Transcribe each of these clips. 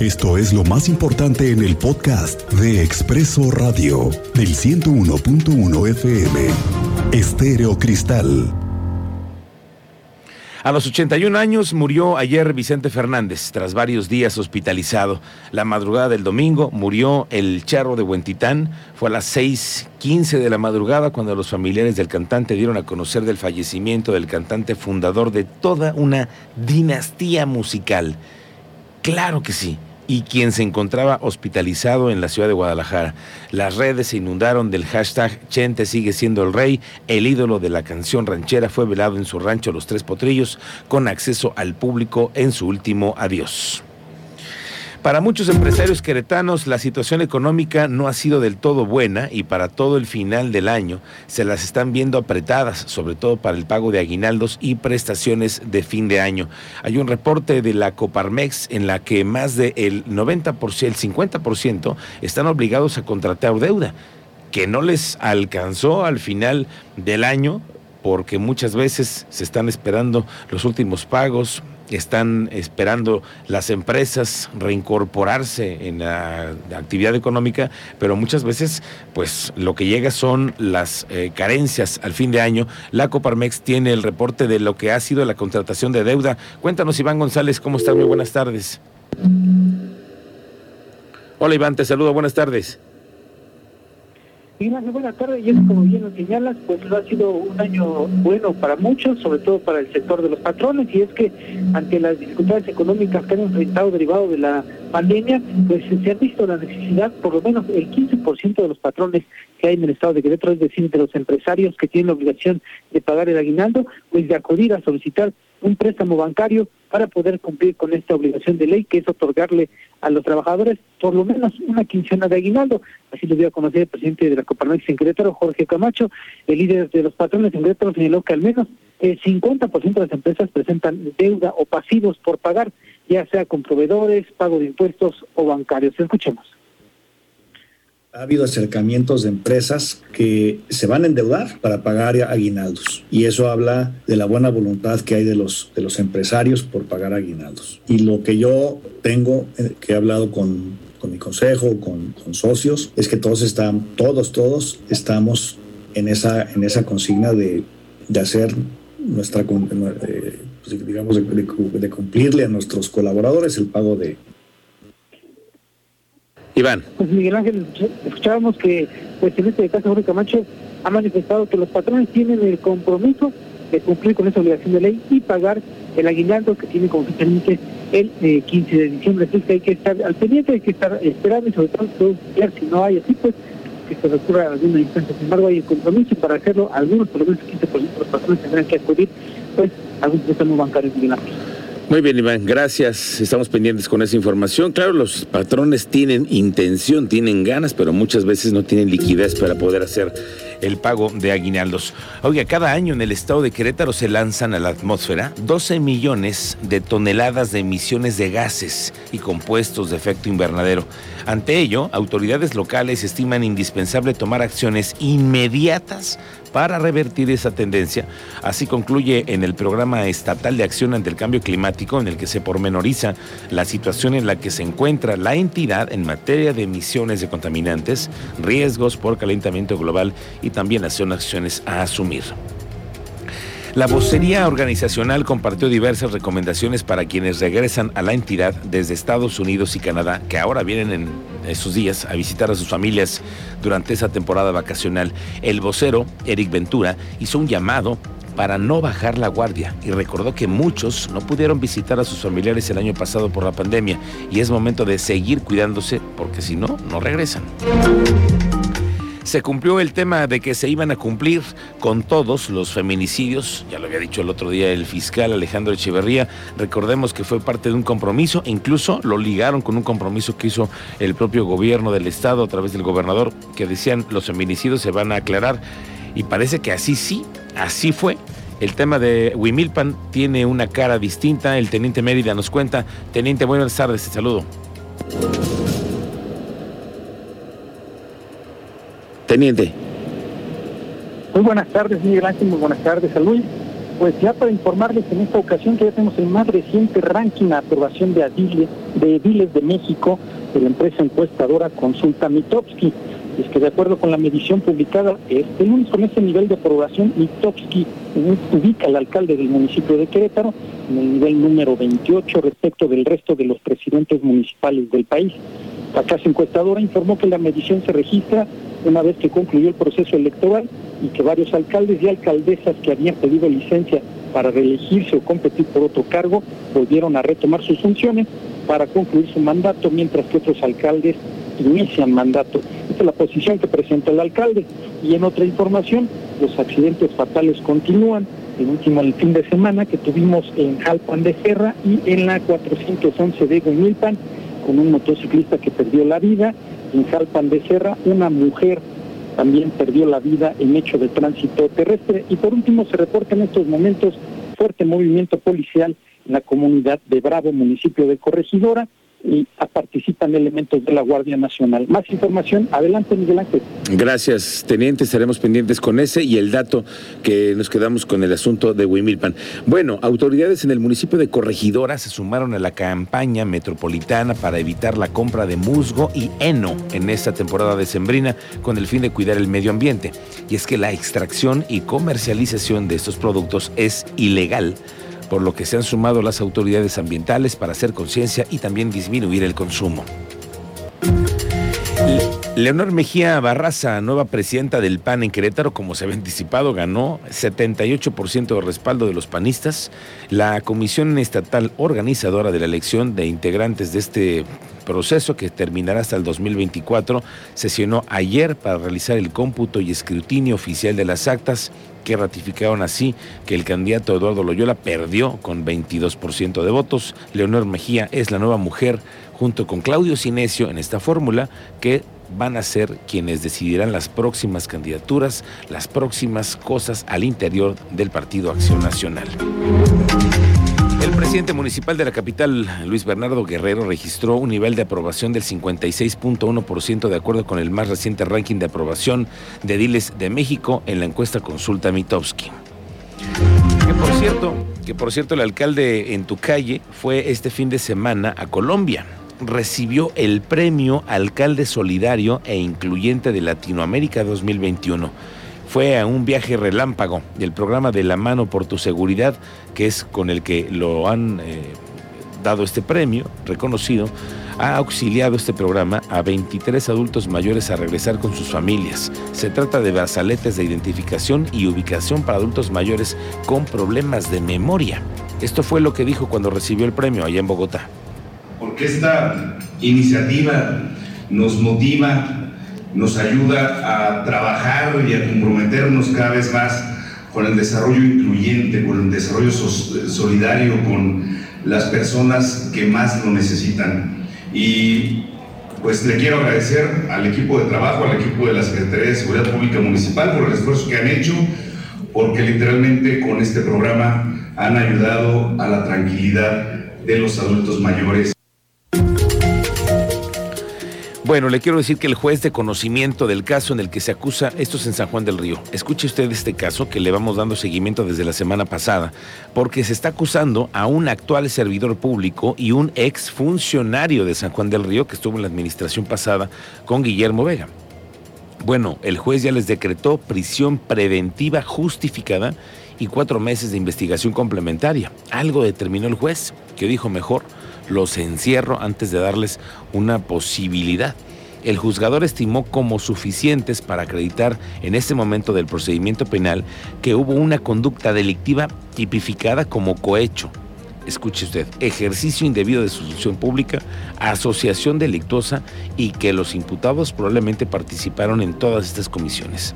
Esto es lo más importante en el podcast de Expreso Radio del 101.1 FM. Estéreo Cristal. A los 81 años murió ayer Vicente Fernández, tras varios días hospitalizado. La madrugada del domingo murió el charro de Huentitán. Fue a las 6:15 de la madrugada cuando los familiares del cantante dieron a conocer del fallecimiento del cantante fundador de toda una dinastía musical. Claro que sí y quien se encontraba hospitalizado en la ciudad de Guadalajara. Las redes se inundaron del hashtag Chente sigue siendo el rey. El ídolo de la canción ranchera fue velado en su rancho Los Tres Potrillos con acceso al público en su último adiós. Para muchos empresarios queretanos la situación económica no ha sido del todo buena y para todo el final del año se las están viendo apretadas, sobre todo para el pago de aguinaldos y prestaciones de fin de año. Hay un reporte de la Coparmex en la que más del 90%, el 50% están obligados a contratar deuda que no les alcanzó al final del año porque muchas veces se están esperando los últimos pagos, están esperando las empresas reincorporarse en la, actividad económica, pero muchas veces pues lo que llega son las eh, carencias al fin de año. La Coparmex tiene el reporte de lo que ha sido la contratación de deuda. Cuéntanos Iván González, ¿cómo estás? Muy buenas tardes. Hola Iván, te saludo, buenas tardes. Ignacio, buenas tardes. Y es como bien lo señalas, pues ha sido un año bueno para muchos, sobre todo para el sector de los patrones, y es que ante las dificultades económicas que han enfrentado derivado de la pandemia, pues se ha visto la necesidad, por lo menos el 15% de los patrones que hay en el estado de Querétaro, es decir, de los empresarios que tienen la obligación de pagar el aguinaldo, pues de acudir a solicitar un préstamo bancario para poder cumplir con esta obligación de ley, que es otorgarle a los trabajadores por lo menos una quincena de aguinaldo. Así lo dio a conocer el presidente de la Coparmex en Querétaro, Jorge Camacho. El líder de los patrones en Querétaro señaló que al menos el 50% de las empresas presentan deuda o pasivos por pagar, ya sea con proveedores, pago de impuestos o bancarios. Escuchemos ha habido acercamientos de empresas que se van a endeudar para pagar aguinaldos. Y eso habla de la buena voluntad que hay de los, de los empresarios por pagar aguinaldos. Y lo que yo tengo, eh, que he hablado con, con mi consejo, con, con, socios, es que todos están, todos, todos estamos en esa, en esa consigna de, de hacer nuestra, eh, pues, digamos, de cumplirle a nuestros colaboradores el pago de, Iván. Pues Miguel Ángel, escuchábamos que pues en este caso Jorge Camacho ha manifestado que los patrones tienen el compromiso de cumplir con esa obligación de ley y pagar el aguinaldo que tiene como límite el 15 eh, de diciembre. Así que hay que estar al pendiente, hay que estar esperando y sobre todo ver si no hay así, pues que se recurra a alguna instancia. Sin embargo, hay el compromiso para hacerlo, algunos por lo menos el 15% de los patrones tendrán que acudir pues a algún préstamo bancario. Miguel Ángel. Muy bien, Iván, gracias. Estamos pendientes con esa información. Claro, los patrones tienen intención, tienen ganas, pero muchas veces no tienen liquidez para poder hacer el pago de aguinaldos. Oiga, cada año en el estado de Querétaro se lanzan a la atmósfera 12 millones de toneladas de emisiones de gases y compuestos de efecto invernadero. Ante ello, autoridades locales estiman indispensable tomar acciones inmediatas para revertir esa tendencia. Así concluye en el programa estatal de acción ante el cambio climático en el que se pormenoriza la situación en la que se encuentra la entidad en materia de emisiones de contaminantes, riesgos por calentamiento global y también las acciones a asumir. La vocería organizacional compartió diversas recomendaciones para quienes regresan a la entidad desde Estados Unidos y Canadá, que ahora vienen en esos días a visitar a sus familias durante esa temporada vacacional. El vocero, Eric Ventura, hizo un llamado para no bajar la guardia y recordó que muchos no pudieron visitar a sus familiares el año pasado por la pandemia y es momento de seguir cuidándose porque si no, no regresan se cumplió el tema de que se iban a cumplir con todos los feminicidios, ya lo había dicho el otro día el fiscal Alejandro Echeverría, recordemos que fue parte de un compromiso, incluso lo ligaron con un compromiso que hizo el propio gobierno del estado a través del gobernador, que decían los feminicidios se van a aclarar y parece que así sí, así fue. El tema de Huimilpan tiene una cara distinta. El teniente Mérida nos cuenta. Teniente, buenas tardes, saludo. Muy buenas tardes, Miguel Ángel, muy buenas tardes a Pues ya para informarles en esta ocasión que ya tenemos el más reciente ranking de aprobación de ediles de, ediles de México de la empresa encuestadora Consulta Mitowski. Es que de acuerdo con la medición publicada este lunes con ese nivel de aprobación, Mitowski ubica al alcalde del municipio de Querétaro en el nivel número 28 respecto del resto de los presidentes municipales del país. La casa encuestadora informó que la medición se registra una vez que concluyó el proceso electoral y que varios alcaldes y alcaldesas que habían pedido licencia para reelegirse o competir por otro cargo volvieron a retomar sus funciones para concluir su mandato, mientras que otros alcaldes inician mandato. Esta es la posición que presenta el alcalde. Y en otra información, los accidentes fatales continúan. El último el fin de semana que tuvimos en Jalpan de Serra y en la 411 de Guimilpan, con un motociclista que perdió la vida. En Jalpan de Serra, una mujer también perdió la vida en hecho de tránsito terrestre. Y por último, se reporta en estos momentos fuerte movimiento policial en la comunidad de Bravo, municipio de Corregidora, y participan elementos de la Guardia Nacional. Más información, adelante Miguel Ángel. Gracias, teniente, estaremos pendientes con ese y el dato que nos quedamos con el asunto de Huimilpan. Bueno, autoridades en el municipio de Corregidora se sumaron a la campaña metropolitana para evitar la compra de musgo y heno en esta temporada decembrina con el fin de cuidar el medio ambiente. Y es que la extracción y comercialización de estos productos es ilegal por lo que se han sumado las autoridades ambientales para hacer conciencia y también disminuir el consumo. Leonor Mejía Barraza, nueva presidenta del PAN en Querétaro, como se había anticipado, ganó 78% de respaldo de los panistas. La comisión estatal organizadora de la elección de integrantes de este proceso, que terminará hasta el 2024, sesionó ayer para realizar el cómputo y escrutinio oficial de las actas que ratificaron así que el candidato Eduardo Loyola perdió con 22% de votos. Leonor Mejía es la nueva mujer junto con Claudio Sinesio en esta fórmula que van a ser quienes decidirán las próximas candidaturas, las próximas cosas al interior del Partido Acción Nacional. El presidente municipal de la capital, Luis Bernardo Guerrero, registró un nivel de aprobación del 56.1% de acuerdo con el más reciente ranking de aprobación de Diles de México en la encuesta Consulta Mitowski. Que por cierto, que por cierto el alcalde en tu calle fue este fin de semana a Colombia. Recibió el premio Alcalde Solidario e Incluyente de Latinoamérica 2021 fue a un viaje relámpago del programa de La Mano por tu Seguridad, que es con el que lo han eh, dado este premio, reconocido, ha auxiliado este programa a 23 adultos mayores a regresar con sus familias. Se trata de brazaletes de identificación y ubicación para adultos mayores con problemas de memoria. Esto fue lo que dijo cuando recibió el premio allá en Bogotá. Porque esta iniciativa nos motiva nos ayuda a trabajar y a comprometernos cada vez más con el desarrollo incluyente, con el desarrollo solidario, con las personas que más lo necesitan. Y pues le quiero agradecer al equipo de trabajo, al equipo de la Secretaría de Seguridad Pública Municipal por el esfuerzo que han hecho, porque literalmente con este programa han ayudado a la tranquilidad de los adultos mayores. Bueno, le quiero decir que el juez de conocimiento del caso en el que se acusa, esto es en San Juan del Río, escuche usted este caso que le vamos dando seguimiento desde la semana pasada, porque se está acusando a un actual servidor público y un ex funcionario de San Juan del Río que estuvo en la administración pasada con Guillermo Vega. Bueno, el juez ya les decretó prisión preventiva justificada y cuatro meses de investigación complementaria. Algo determinó el juez, que dijo mejor los encierro antes de darles una posibilidad. El juzgador estimó como suficientes para acreditar en este momento del procedimiento penal que hubo una conducta delictiva tipificada como cohecho. Escuche usted, ejercicio indebido de su función pública, asociación delictuosa y que los imputados probablemente participaron en todas estas comisiones.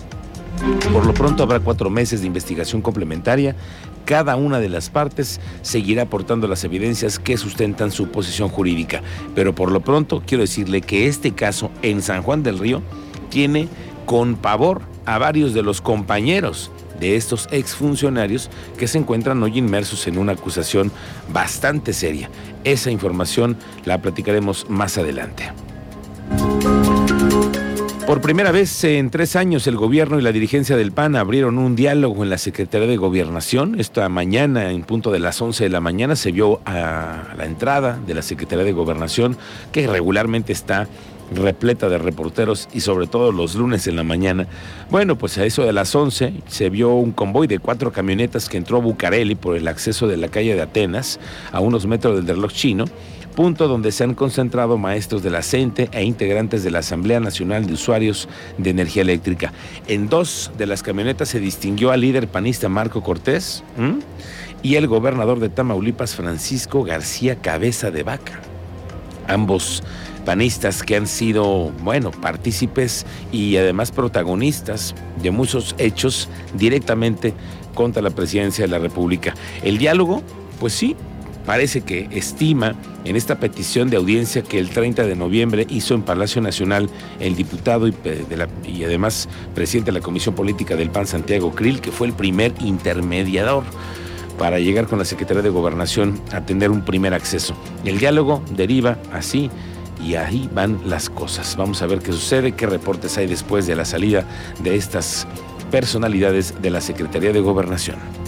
Por lo pronto habrá cuatro meses de investigación complementaria cada una de las partes seguirá aportando las evidencias que sustentan su posición jurídica. Pero por lo pronto quiero decirle que este caso en San Juan del Río tiene con pavor a varios de los compañeros de estos exfuncionarios que se encuentran hoy inmersos en una acusación bastante seria. Esa información la platicaremos más adelante. Por primera vez en tres años, el gobierno y la dirigencia del PAN abrieron un diálogo en la Secretaría de Gobernación. Esta mañana, en punto de las 11 de la mañana, se vio a la entrada de la Secretaría de Gobernación, que regularmente está repleta de reporteros y sobre todo los lunes en la mañana. Bueno, pues a eso de las 11 se vio un convoy de cuatro camionetas que entró a Bucareli por el acceso de la calle de Atenas, a unos metros del reloj chino punto donde se han concentrado maestros de la CENTE e integrantes de la Asamblea Nacional de Usuarios de Energía Eléctrica. En dos de las camionetas se distinguió al líder panista Marco Cortés y el gobernador de Tamaulipas Francisco García Cabeza de Vaca. Ambos panistas que han sido, bueno, partícipes y además protagonistas de muchos hechos directamente contra la presidencia de la República. El diálogo, pues sí, parece que estima en esta petición de audiencia que el 30 de noviembre hizo en Palacio Nacional el diputado y, y, además presidente de la Comisión Política del PAN, Santiago Krill, que fue el primer intermediador para llegar con la Secretaría de Gobernación a tener un primer acceso. El diálogo deriva así y ahí van las cosas. Vamos a ver qué sucede, qué reportes hay después de la salida de estas personalidades de la Secretaría de Gobernación.